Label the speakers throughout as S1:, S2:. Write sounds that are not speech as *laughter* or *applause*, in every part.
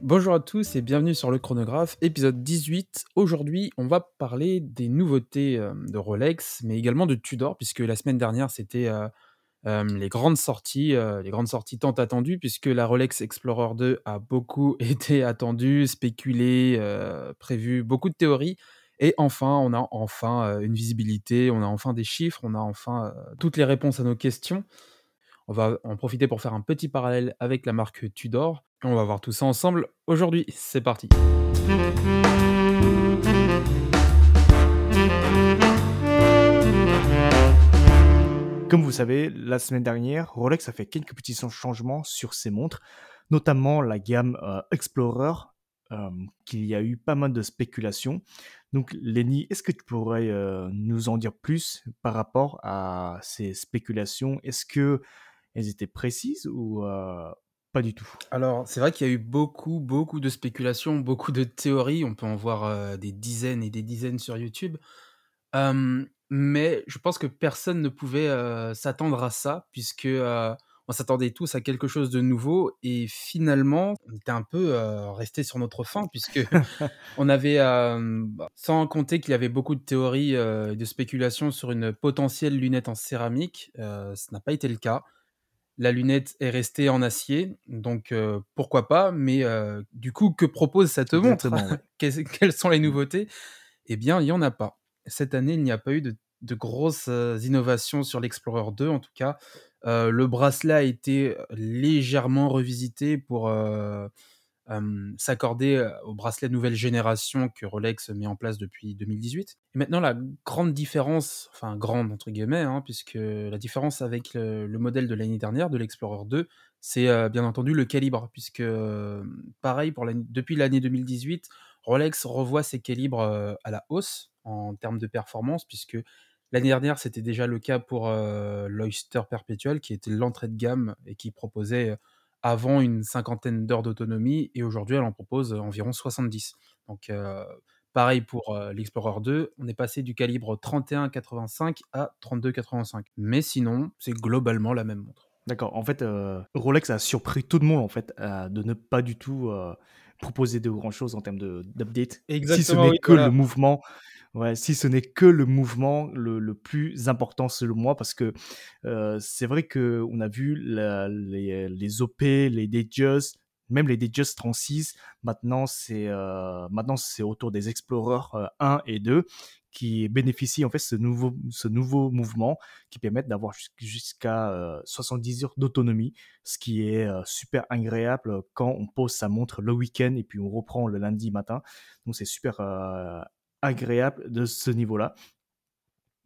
S1: Bonjour à tous et bienvenue sur le chronographe, épisode 18. Aujourd'hui, on va parler des nouveautés euh, de Rolex, mais également de Tudor, puisque la semaine dernière, c'était euh, euh, les grandes sorties, les grandes sorties tant attendues, puisque la Rolex Explorer 2 a beaucoup *laughs* été attendue, spéculée, prévue, beaucoup de théories. Et enfin, on a enfin une visibilité, on a enfin des chiffres, on a enfin toutes les réponses à nos questions. On va en profiter pour faire un petit parallèle avec la marque Tudor. On va voir tout ça ensemble aujourd'hui. C'est parti.
S2: Comme vous savez, la semaine dernière, Rolex a fait quelques petits changements sur ses montres, notamment la gamme euh, Explorer, euh, qu'il y a eu pas mal de spéculations. Donc, Lenny, est-ce que tu pourrais euh, nous en dire plus par rapport à ces spéculations? Est-ce que elles étaient précises ou euh, pas du tout?
S1: Alors, c'est vrai qu'il y a eu beaucoup, beaucoup de spéculations, beaucoup de théories. On peut en voir euh, des dizaines et des dizaines sur YouTube. mais je pense que personne ne pouvait euh, s'attendre à ça, puisque on s'attendait tous à quelque chose de nouveau. Et finalement, on était un peu resté sur notre fin, puisque *laughs* on avait, bah, sans compter qu'il y avait beaucoup de théories et de spéculations sur une potentielle lunette en céramique, ça n'a pas été le cas. La lunette est restée en acier, donc pourquoi pas, mais du coup, que propose cette montre *laughs* Quelles sont les nouveautés? Eh bien, il n'y en a pas. Cette année, il n'y a pas eu de, grosses innovations sur l'Explorer 2, en tout cas. le bracelet a été légèrement revisité pour s'accorder au bracelet nouvelle génération que Rolex met en place depuis 2018. Et maintenant, la grande différence, enfin grande entre guillemets, hein, puisque la différence avec le, modèle de l'année dernière, de l'Explorer 2, c'est bien entendu le calibre, puisque pareil, pour depuis l'année 2018, Rolex revoit ses calibres à la hausse en termes de performance, puisque L'année dernière, c'était déjà le cas pour l'Oyster Perpetual, qui était l'entrée de gamme et qui proposait avant une cinquantaine d'heures d'autonomie et aujourd'hui elle en propose environ 70. Donc pareil pour l'Explorer 2, on est passé du calibre 31,85 à 32,85. Mais sinon, c'est globalement la même montre.
S2: D'accord. En fait, Rolex a surpris tout le monde en fait de ne pas du tout proposer de grand chose en termes d'update. Si ce n'est que le mouvement Ouais, si ce n'est que le mouvement le, le, plus important selon moi, parce que euh, c'est vrai que on a vu la, les, les, OP, les Datejust, même les Datejust 36, maintenant c'est euh, maintenant c'est autour des Explorer 1 euh, et 2 qui bénéficient en fait ce nouveau ce nouveau mouvement qui permettent d'avoir jusqu'à 70 heures d'autonomie, ce qui est super agréable quand on pose sa montre le week-end et puis on reprend le lundi matin. Donc c'est super agréable de ce niveau-là.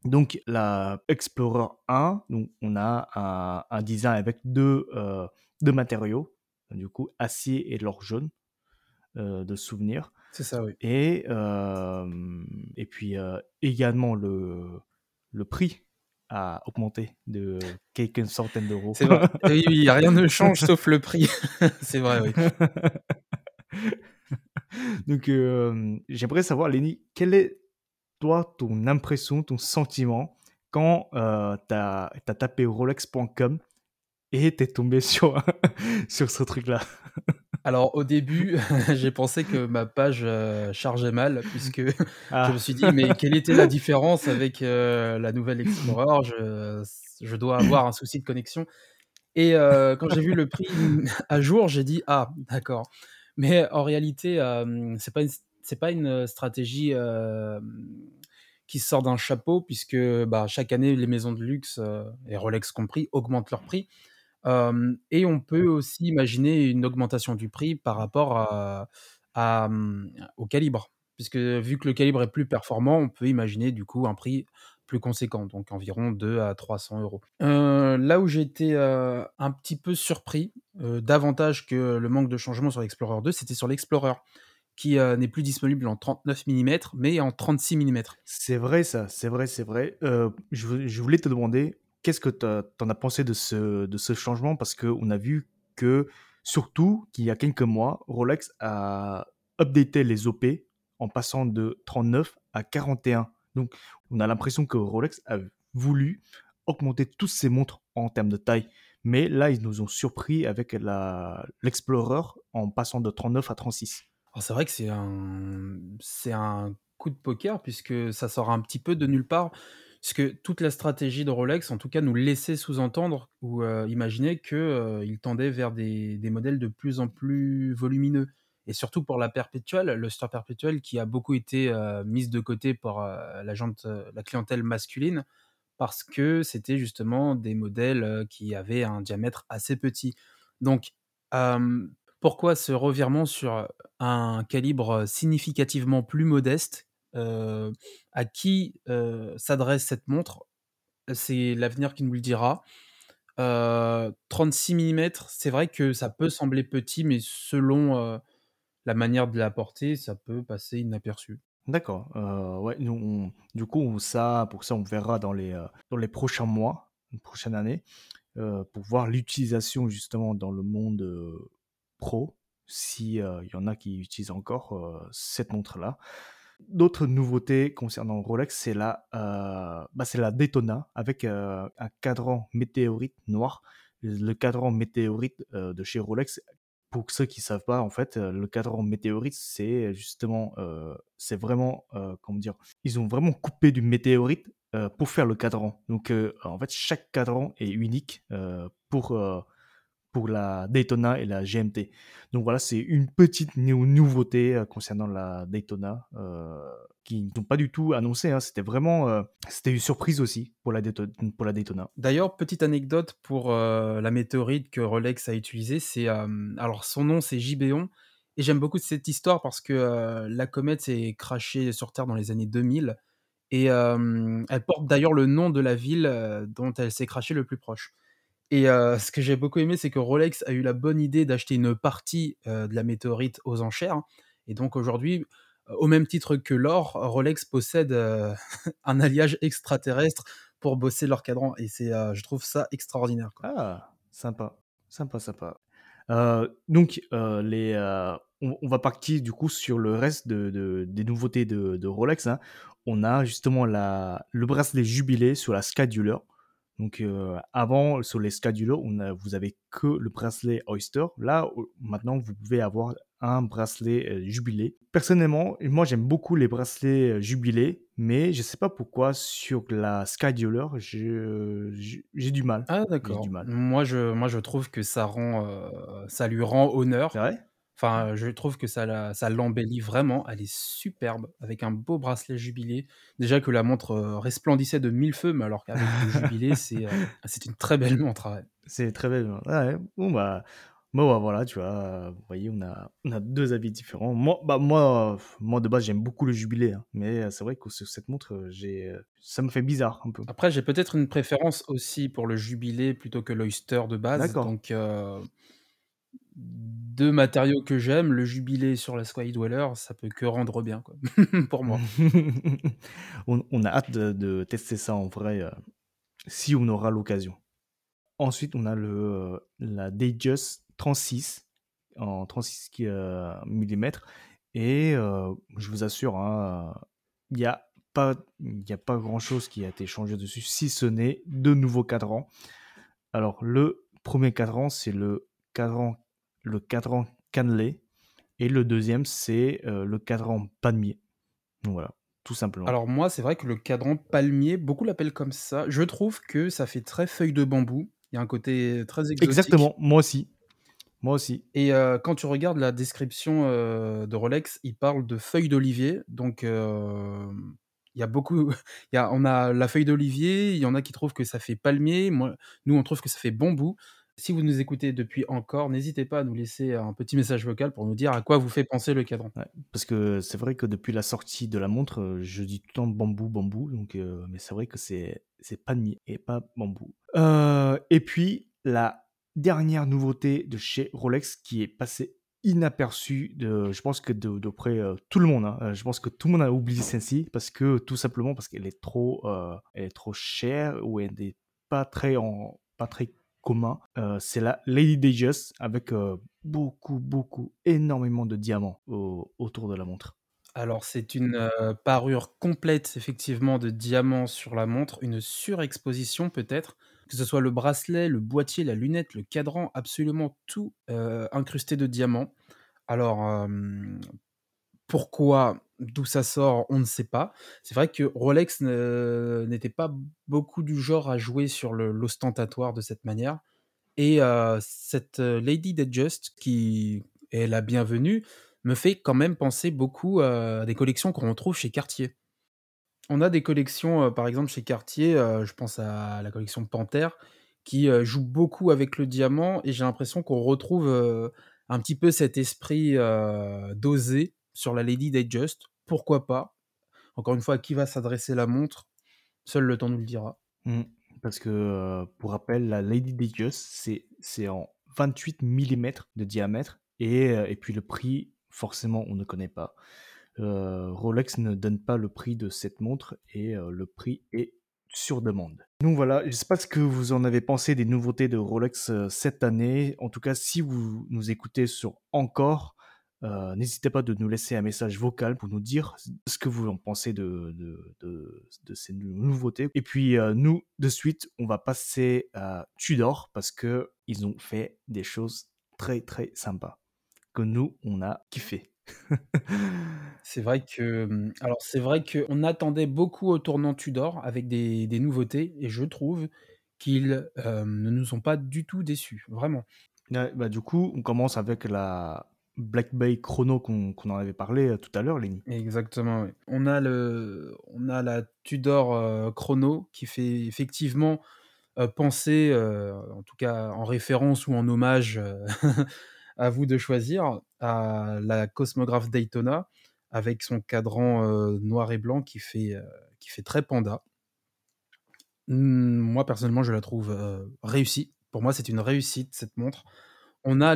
S2: Donc la Explorer 1, donc on a un, design avec deux, euh, deux, matériaux, du coup acier et l'or jaune euh, de souvenir.
S1: C'est ça, oui.
S2: Et, euh, et puis également le, le prix a augmenté de quelques centaines d'euros.
S1: C'est vrai. *laughs* oui, oui, rien ne change sauf le prix. *laughs* C'est vrai, oui. *laughs*
S2: Donc, euh, j'aimerais savoir, Lenny, quelle est, toi, ton impression, ton sentiment quand euh, tu as, tapé rolex.com et tu es tombé *laughs* sur, sur ce truc-là
S1: alors au début, *laughs* j'ai pensé que ma page euh, chargeait mal puisque *laughs* ah. je me suis dit mais quelle était la différence avec la nouvelle Explorer? Je, je, dois avoir un souci de connexion. Et quand j'ai vu le prix à jour, j'ai dit ah d'accord. Mais en réalité, c'est pas une, c'est pas une stratégie qui sort d'un chapeau, puisque bah, chaque année, les maisons de luxe, et Rolex compris, augmentent leur prix. Et on peut aussi imaginer une augmentation du prix par rapport à, au calibre. Puisque vu que le calibre est plus performant, on peut imaginer du coup un prix plus conséquent, donc environ 2 à 300 euros. Euh, là où j'ai été euh, un petit peu surpris, davantage que le manque de changement sur l'Explorer 2, c'était sur l'Explorer, qui n'est plus disponible en 39 mm, mais en 36 mm.
S2: C'est vrai ça, c'est vrai, c'est vrai. je, voulais te demander, qu'est-ce que tu en as pensé de ce, changement? Parce qu'on a vu que, surtout qu'il y a quelques mois, Rolex a updaté les OP en passant de 39 à 41. Donc, on a l'impression que Rolex a voulu augmenter toutes ses montres en termes de taille. Mais là, ils nous ont surpris avec l'Explorer en passant de 39 à 36.
S1: c'est vrai que c'est un, c'est un coup de poker puisque ça sort un petit peu de nulle part. Parce que toute la stratégie de Rolex, en tout cas, nous laissait sous-entendre ou euh, imaginer qu'il euh, tendait vers des, modèles de plus en plus volumineux? Et surtout pour la perpétuelle, le store perpétuel qui a beaucoup été euh, mise de côté par la, la clientèle masculine parce que c'était justement des modèles qui avaient un diamètre assez petit. Donc, pourquoi ce revirement sur un calibre significativement plus modeste À qui s'adresse cette montre C'est l'avenir qui nous le dira. 36 mm, c'est vrai que ça peut sembler petit, mais selon la manière de la porter, ça peut passer inaperçu.
S2: D'accord, ouais, du coup, ça pour ça, on verra dans les, dans les prochains mois, une prochaine année, pour voir l'utilisation justement dans le monde, pro, si, il y en a qui utilisent encore, cette montre-là. D'autres nouveautés concernant Rolex, c'est la, bah, c'est la Daytona avec, un cadran météorite noir. Le cadran météorite, de chez Rolex pour ceux qui savent pas, en fait, le cadran météorite, c'est justement, c'est vraiment, comment dire, ils ont vraiment coupé du météorite pour faire le cadran. Donc, en fait, chaque cadran est unique pour pour la Daytona et la GMT. Donc voilà, c'est une petite nouveauté concernant la Daytona qui n'ont pas du tout annoncé. Hein. C'était vraiment, euh, c'était une surprise aussi pour la, Daytona.
S1: D'ailleurs, petite anecdote pour euh, la météorite que Rolex a utilisée, c'est euh, alors son nom c'est Gibeon et j'aime beaucoup cette histoire parce que la comète s'est crashée sur Terre dans les années 2000 et elle porte d'ailleurs le nom de la ville dont elle s'est crashée le plus proche. Et ce que j'ai beaucoup aimé, c'est que Rolex a eu la bonne idée d'acheter une partie de la météorite aux enchères. Et donc aujourd'hui, au même titre que l'or, Rolex possède euh, *laughs* un alliage extraterrestre pour bosser leur cadran. Et c'est, euh, je trouve ça extraordinaire.
S2: Ah, sympa, sympa, sympa. Euh, donc, les, on, va partir du coup sur le reste de, des nouveautés de, Rolex. Hein. On a justement la, le bracelet jubilé sur la Scadular. Donc avant, sur les Scadular, on vous avez que le bracelet Oyster. Là, maintenant, vous pouvez avoir un bracelet jubilé. Personnellement, moi j'aime beaucoup les bracelets jubilés, mais je sais pas pourquoi sur la Dealer, j'ai du mal.
S1: Ah d'accord. Moi je, moi je trouve que ça rend, ça lui rend honneur. Enfin, je trouve que ça, ça l'embellit vraiment. Elle est superbe, avec un beau bracelet jubilé. Déjà que la montre resplendissait de mille feux, mais alors qu'avec le jubilé, *laughs* c'est c'est une très belle montre.
S2: C'est très belle. Ouais. Bon, bah, moi, voilà, tu vois, vous voyez, on a, on a deux avis différents. Moi, bah, moi, moi de base, j'aime beaucoup le jubilé, hein, mais c'est vrai que sur cette montre, j'ai, ça me fait bizarre un peu.
S1: Après, j'ai peut-être une préférence aussi pour le jubilé plutôt que l'Oyster de base. D'accord. Donc, deux matériaux que j'aime, le jubilé sur la Sky Dweller, ça peut que rendre bien, quoi, *laughs* pour moi. *laughs*
S2: on, a hâte de, tester ça en vrai, si on aura l'occasion. Ensuite, on a le, la Datejust 36 en 36 mm et je vous assure, hein, il n'y a pas, a pas grand chose qui a été changé dessus, si ce n'est de nouveaux cadrans. Alors le premier cadran, c'est le cadran, le cadran cannelé, et le deuxième, c'est le cadran palmier. Donc voilà, tout simplement.
S1: Alors moi, c'est vrai que le cadran palmier, beaucoup l'appellent comme ça. Je trouve que ça fait très feuille de bambou. Il y a un côté très exotique.
S2: Exactement, moi aussi. Moi aussi.
S1: Et quand tu regardes la description de Rolex, il parle de feuille d'olivier. Donc, il y a beaucoup. *laughs* Y a, on a la feuille d'olivier, il y en a qui trouvent que ça fait palmier. Moi, nous, on trouve que ça fait bambou. Si vous nous écoutez depuis encore, n'hésitez pas à nous laisser un petit message vocal pour nous dire à quoi vous fait penser le cadran.
S2: parce que c'est vrai que depuis la sortie de la montre, je dis tout le temps bambou, bambou. Donc, mais c'est vrai que c'est, c'est palmier et pas bambou. et puis, la dernière nouveauté de chez Rolex qui est passée inaperçu de, je pense que de, près tout le monde. Hein. Je pense que tout le monde a oublié celle-ci parce que tout simplement parce qu'elle est trop, elle est trop chère ou elle n'est pas très en, pas très commun. c'est la Lady Digest avec beaucoup, beaucoup, énormément de diamants autour de la montre.
S1: Alors, c'est une parure complète, effectivement, de diamants sur la montre, une surexposition peut-être, que ce soit le bracelet, le boîtier, la lunette, le cadran, absolument tout incrusté de diamants. Alors, pourquoi, d'où ça sort, on ne sait pas. C'est vrai que Rolex n'était pas beaucoup du genre à jouer sur l'ostentatoire de cette manière. Et cette Lady Just, qui est la bienvenue, me fait quand même penser beaucoup à des collections qu'on retrouve chez Cartier. On a des collections, par exemple chez Cartier, je pense à la collection Panthère, qui joue beaucoup avec le diamant et j'ai l'impression qu'on retrouve un petit peu cet esprit dosé sur la Lady Just. Pourquoi pas? Encore une fois, à qui va s'adresser la montre? Seul le temps nous le dira.
S2: Mmh. parce que, pour rappel, la Lady Just, c'est en 28 mm de diamètre et, et puis le prix forcément on ne connaît pas. Euh, Rolex ne donne pas le prix de cette montre et euh, le prix est sur demande. Donc voilà, je ne sais pas ce que vous en avez pensé des nouveautés de Rolex euh, cette année. En tout cas, si vous nous écoutez sur Encore, n'hésitez pas de nous laisser un message vocal pour nous dire ce que vous en pensez de, de, ces nouveautés. Et puis nous, de suite, on va passer à Tudor parce qu'ils ont fait des choses très très sympas que nous, on a kiffé. *laughs*
S1: C'est vrai que, mmh, alors c'est vrai qu'on attendait beaucoup au tournant Tudor avec des des nouveautés et je trouve qu'ils, ne nous ont pas du tout déçus, vraiment.
S2: bah, du coup, on commence avec la Black Bay Chrono qu'on en avait parlé, tout à l'heure, Lenny.
S1: Exactement, On a le on a la Tudor, Chrono qui fait effectivement, penser, en tout cas en référence ou en hommage, *laughs* à vous de choisir, à la Cosmographe Daytona avec son cadran noir et blanc qui fait, qui fait très panda. Mmh, moi, personnellement, je la trouve réussie. Pour moi, c'est une réussite, cette montre. On a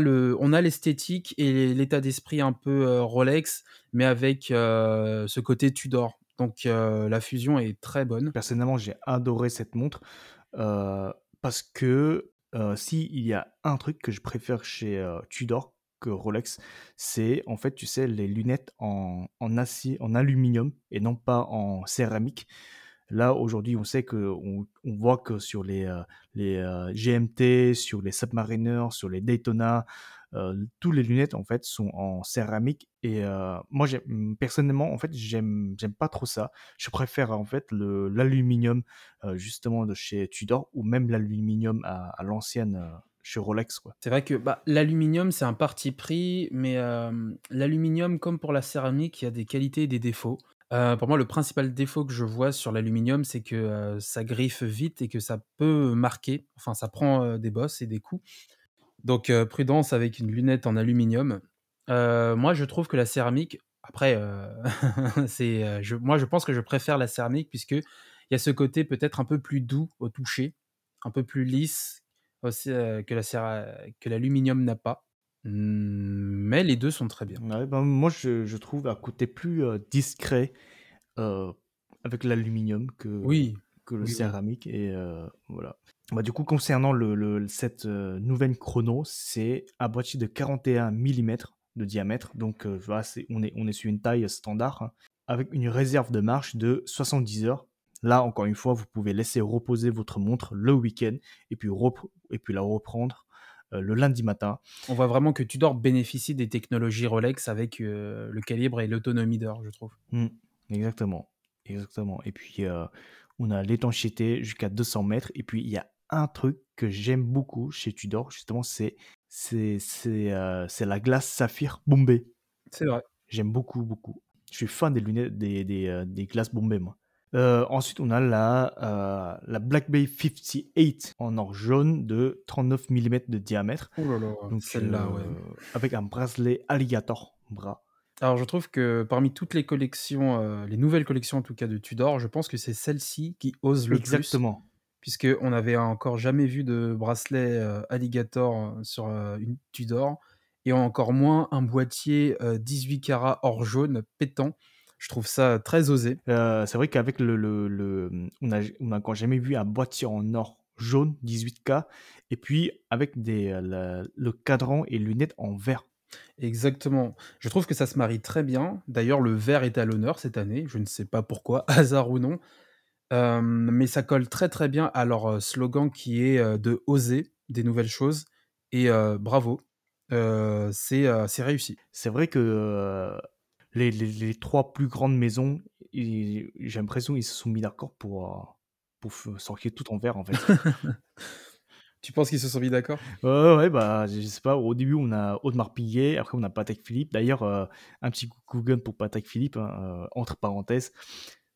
S1: l'esthétique et l'état d'esprit un peu Rolex, mais avec ce côté Tudor. Donc la fusion est très bonne.
S2: Personnellement, j'ai adoré cette montre parce que si il y a un truc que je préfère chez Tudor que Rolex, c'est en fait, tu sais, les lunettes en, acier, en aluminium et non pas en céramique. Là, aujourd'hui, on sait que on, voit que sur les, les GMT, sur les Submariners, sur les Daytona, euh, tous les lunettes en fait sont en céramique et euh, moi personnellement en fait j'aime j'aime pas trop ça. Je préfère en fait l'aluminium euh, justement de chez Tudor ou même l'aluminium à, l'ancienne chez Rolex.
S1: C'est vrai que bah, l'aluminium c'est un parti pris, mais l'aluminium comme pour la céramique, il y a des qualités et des défauts. Pour moi, le principal défaut que je vois sur l'aluminium, c'est que ça griffe vite et que ça peut marquer. Enfin, ça prend des bosses et des coups. Donc prudence avec une lunette en aluminium. moi, je trouve que la céramique, après, *laughs* c'est, moi, je pense que je préfère la céramique puisque il y a ce côté peut-être un peu plus doux au toucher, un peu plus lisse que l'aluminium n'a pas. Mmh, mais les deux sont très bien.
S2: Ben, moi, je, trouve un côté plus discret avec l'aluminium que,
S1: oui,
S2: que le céramique. Et voilà. Bah, du coup, concernant le, cette nouvelle chrono, c'est un boîtier de 41 mm de diamètre. Donc, voilà, on, est, on est sur une taille standard hein, avec une réserve de marche de 70 heures. Là, encore une fois, vous pouvez laisser reposer votre montre le week-end et puis, et puis la reprendre le lundi matin.
S1: On voit vraiment que Tudor bénéficie des technologies Rolex avec le calibre et l'autonomie d'heure, je trouve.
S2: Mmh, exactement. Exactement. Et puis, on a l'étanchéité jusqu'à 200 mètres. Et puis, il y a un truc que j'aime beaucoup chez Tudor, justement, c'est c'est euh, la glace saphir Bombay.
S1: C'est vrai.
S2: J'aime beaucoup, beaucoup. Je suis fan des lunettes, des, des, euh, des glaces Bombay, moi. Euh, ensuite, on a la, la Black Bay 58 en or jaune de 39 mm de diamètre.
S1: Oh là là, celle-là, ouais.
S2: Avec un bracelet alligator bras.
S1: Alors, je trouve que parmi toutes les collections, les nouvelles collections en tout cas de Tudor, je pense que c'est celle-ci qui ose le
S2: plus. Exactement
S1: puisqu'on n'avait encore jamais vu de bracelet alligator sur une Tudor. et encore moins un boîtier, 18 carats or jaune pétant. Je trouve ça très osé.
S2: c'est vrai qu'avec le le on a on a jamais vu un boîtier en or jaune 18K et puis avec des, le cadran et lunettes en vert.
S1: Exactement. Je trouve que ça se marie très bien. D'ailleurs, le vert est à l'honneur cette année, je ne sais pas pourquoi, *laughs* hasard ou non. mais ça colle très, très bien à leur, slogan qui est, de oser des nouvelles choses et bravo. c'est, c'est réussi.
S2: C'est vrai que, les les trois plus grandes maisons, j'ai l'impression qu'ils se sont mis d'accord pour, pour sortir tout en vert, en fait. *laughs*
S1: Tu penses qu'ils se sont mis d'accord?
S2: Ouais, ouais, bah, je sais pas. Au début, on a Audemars Piguet, après, on a Patek Philippe. D'ailleurs, euh, un petit Google pour Patek Philippe, hein, euh, entre parenthèses,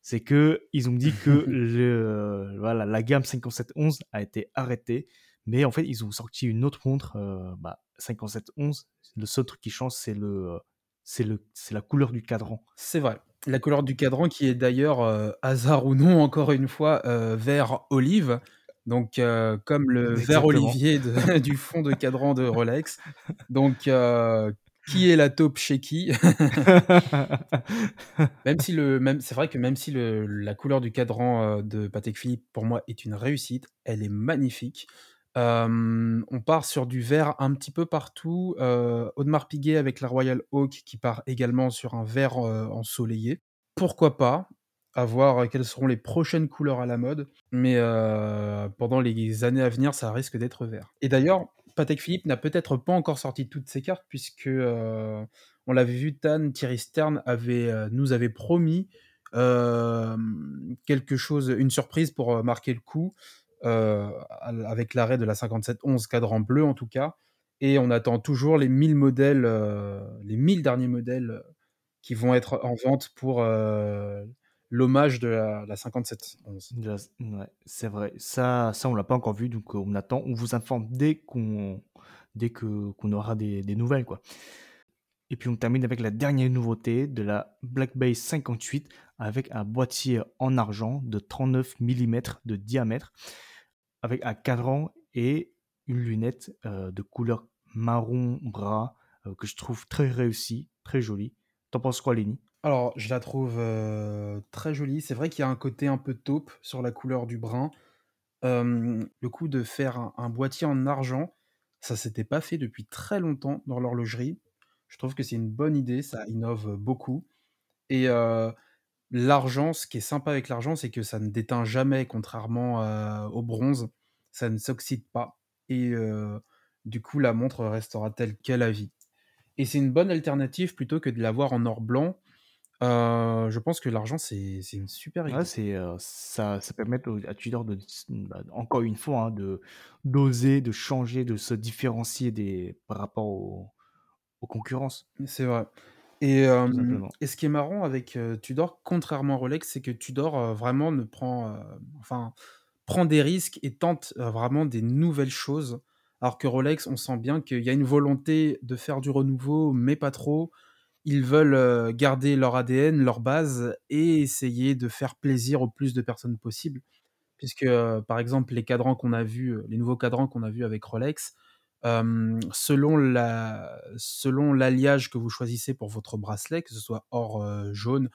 S2: c'est que ils ont dit que *laughs* le, voilà, la gamme 5711 a été arrêtée, mais en fait, ils ont sorti une autre montre, euh, bah, 5711. Le seul truc qui change, c'est le, c'est la couleur du cadran.
S1: C'est vrai. La couleur du cadran qui est d'ailleurs, hasard ou non, encore une fois, vert olive. Donc, euh, comme le vert olivier *laughs* du fond de cadran de Rolex. Donc, euh, qui est la taupe chez qui? *laughs* Même si le, même, c'est vrai que même si le, la couleur du cadran euh, de Patek Philippe pour moi est une réussite, elle est magnifique. On part sur du vert un petit peu partout. Audemars Piguet avec la Royal Oak qui part également sur un vert ensoleillé. Pourquoi pas à voir quelles seront les prochaines couleurs à la mode, mais pendant les années à venir, ça risque d'être vert. Et d'ailleurs, Patek Philippe n'a peut-être pas encore sorti toutes ses cartes puisque, on l'avait vu, Tan, Thierry Stern avait, nous avait promis, quelque chose une surprise pour, marquer le coup, avec l'arrêt de la 5711 cadran bleu en tout cas et on attend toujours les 1000 modèles, les 1000 derniers modèles, qui vont être en vente pour, l'hommage de la, la 57.
S2: Ouais, c'est vrai. Ça, ça on l'a pas encore vu, donc on attend. On vous informe dès qu'on dès que qu'on aura des, des, nouvelles, quoi. Et puis on termine avec la dernière nouveauté de la Black Bay 58 avec un boîtier en argent de 39 mm de diamètre avec un cadran et une lunette euh, de couleur marron bras euh, que je trouve très réussi, très joli. T'en penses quoi, Lenny?
S1: Alors, je la trouve, très jolie. C'est vrai qu'il y a un côté un peu taupe sur la couleur du brun. le coup de faire un boîtier en argent, ça s'était pas fait depuis très longtemps dans l'horlogerie. Je trouve que c'est une bonne idée, ça innove, beaucoup et l'argent, ce qui est sympa avec l'argent, c'est que ça ne déteint jamais contrairement, au bronze. Ça ne s'oxyde pas et du coup, la montre restera telle quelle à vie et c'est une bonne alternative plutôt que de l'avoir en or blanc je pense que l'argent, c'est une super
S2: idée. c'est, ça ça permet à Tudor de bah, encore une fois, hein, de d'oser, de changer, de se différencier des par rapport aux aux concurrences.
S1: C'est vrai et et ce qui est marrant avec, Tudor, contrairement à Rolex, c'est que Tudor, vraiment ne prend, enfin, prend des risques et tente, vraiment des nouvelles choses. Alors que Rolex, on sent bien qu'il y a une volonté de faire du renouveau, mais pas trop. Ils veulent, garder leur ADN, leur base et essayer de faire plaisir au plus de personnes possible. Puisque, par exemple, les cadrans qu'on a vus, les nouveaux cadrans qu'on a vus avec Rolex, selon la selon l'alliage que vous choisissez pour votre bracelet, que ce soit or, jaune,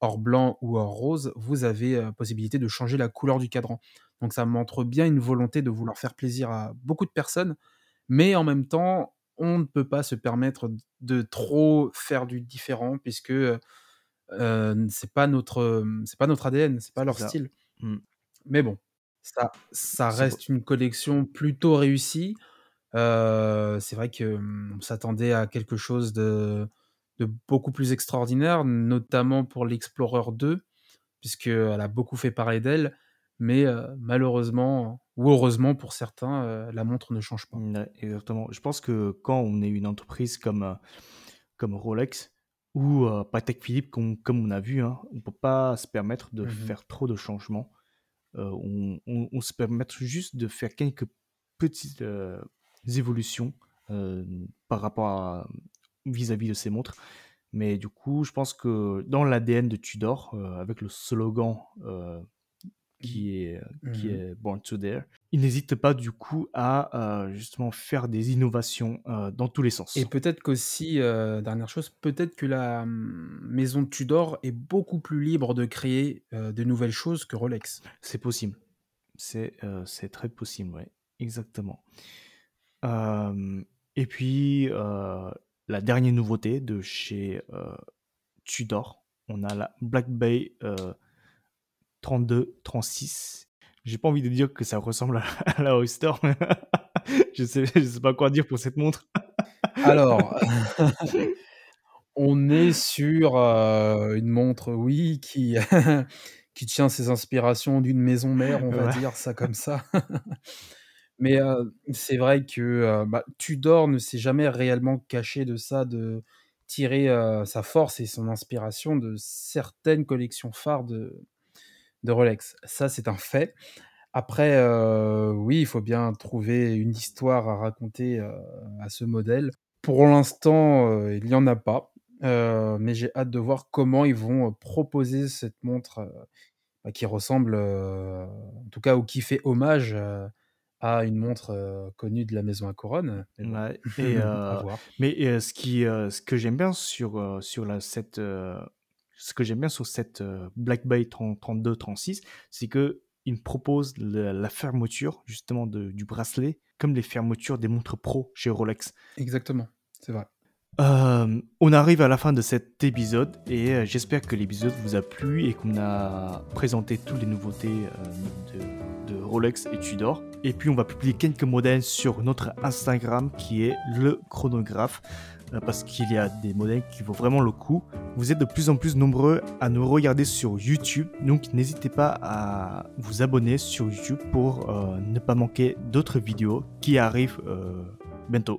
S1: or blanc ou or rose, vous avez, possibilité de changer la couleur du cadran. Donc ça montre bien une volonté de vouloir faire plaisir à beaucoup de personnes, mais en même temps, on ne peut pas se permettre de trop faire du différent puisque c'est pas notre c'est pas notre ADN, c'est pas leur style. Mmh. Mais bon, ça ça reste une collection plutôt réussie. C'est vrai que mmh, s'attendait à quelque chose de, de beaucoup plus extraordinaire, notamment pour l'Explorer 2, puisqu'elle a beaucoup fait parler d'elle. Mais malheureusement, ou heureusement pour certains, la montre ne change pas.
S2: exactement. Je pense que quand on est une entreprise comme, comme Rolex ou Patek Philippe, comme, comme on a vu, hein, on ne peut pas se permettre de mmh faire trop de changements. on, on, se permet juste de faire quelques petites évolutions par rapport à vis-à-vis de ces montres. Mais du coup, je pense que dans l'ADN de Tudor, avec le slogan qui est, qui mmh est Born to Dare, il n'hésite pas du coup à justement faire des innovations dans tous les sens.
S1: Et peut-être qu'aussi, dernière chose, peut-être que la mmh, maison Tudor est beaucoup plus libre de créer de nouvelles choses que Rolex.
S2: C'est possible. C'est c'est très possible, oui, exactement. Et puis, la dernière nouveauté de chez Tudor, on a la Black Bay 32-36. J'ai pas envie de dire que ça ressemble à, *laughs* la Oyster, mais *laughs* je sais, je sais pas quoi dire pour cette montre.
S1: Alors, *laughs* on est sur une montre, oui, qui, qui tient ses inspirations d'une maison mère, on va dire ça comme ça. Mais c'est vrai que bah, Tudor ne s'est jamais réellement caché de ça, de tirer sa force et son inspiration de certaines collections phares de, Rolex. Ça, c'est un fait. Après, oui, il faut bien trouver une histoire à raconter à ce modèle. Pour l'instant, il n'y en a pas, mais j'ai hâte de voir comment ils vont proposer cette montre bah, qui ressemble, en tout cas, ou qui fait hommage à une montre connue de la maison à couronne.
S2: Mais, *laughs* et, mais ce, qui, ce que j'aime bien sur, sur la, cette ce que j'aime bien sur cette euh, Black Bay 32-36, c'est que il propose la, fermeture justement du bracelet comme les fermetures des montres pro chez Rolex.
S1: Exactement, c'est vrai.
S2: Euh, on arrive à la fin de cet épisode et euh, j'espère que l'épisode vous a plu et qu'on a présenté toutes les nouveautés de, de, Rolex et Tudor. Et puis on va publier quelques modèles sur notre Instagram qui est le chronographe. Euh, parce qu'il y a des modèles qui vaut vraiment le coup. Vous êtes de plus en plus nombreux à nous regarder sur YouTube, donc n'hésitez pas à vous abonner sur YouTube pour euh, ne pas manquer d'autres vidéos qui arrivent euh, bientôt.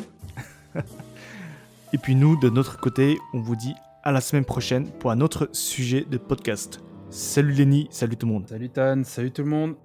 S2: *laughs* Et puis nous, de notre côté, on vous dit à la semaine prochaine pour un autre sujet de podcast. Salut Lenny, salut tout le monde.
S1: Salut Tan, salut tout le monde.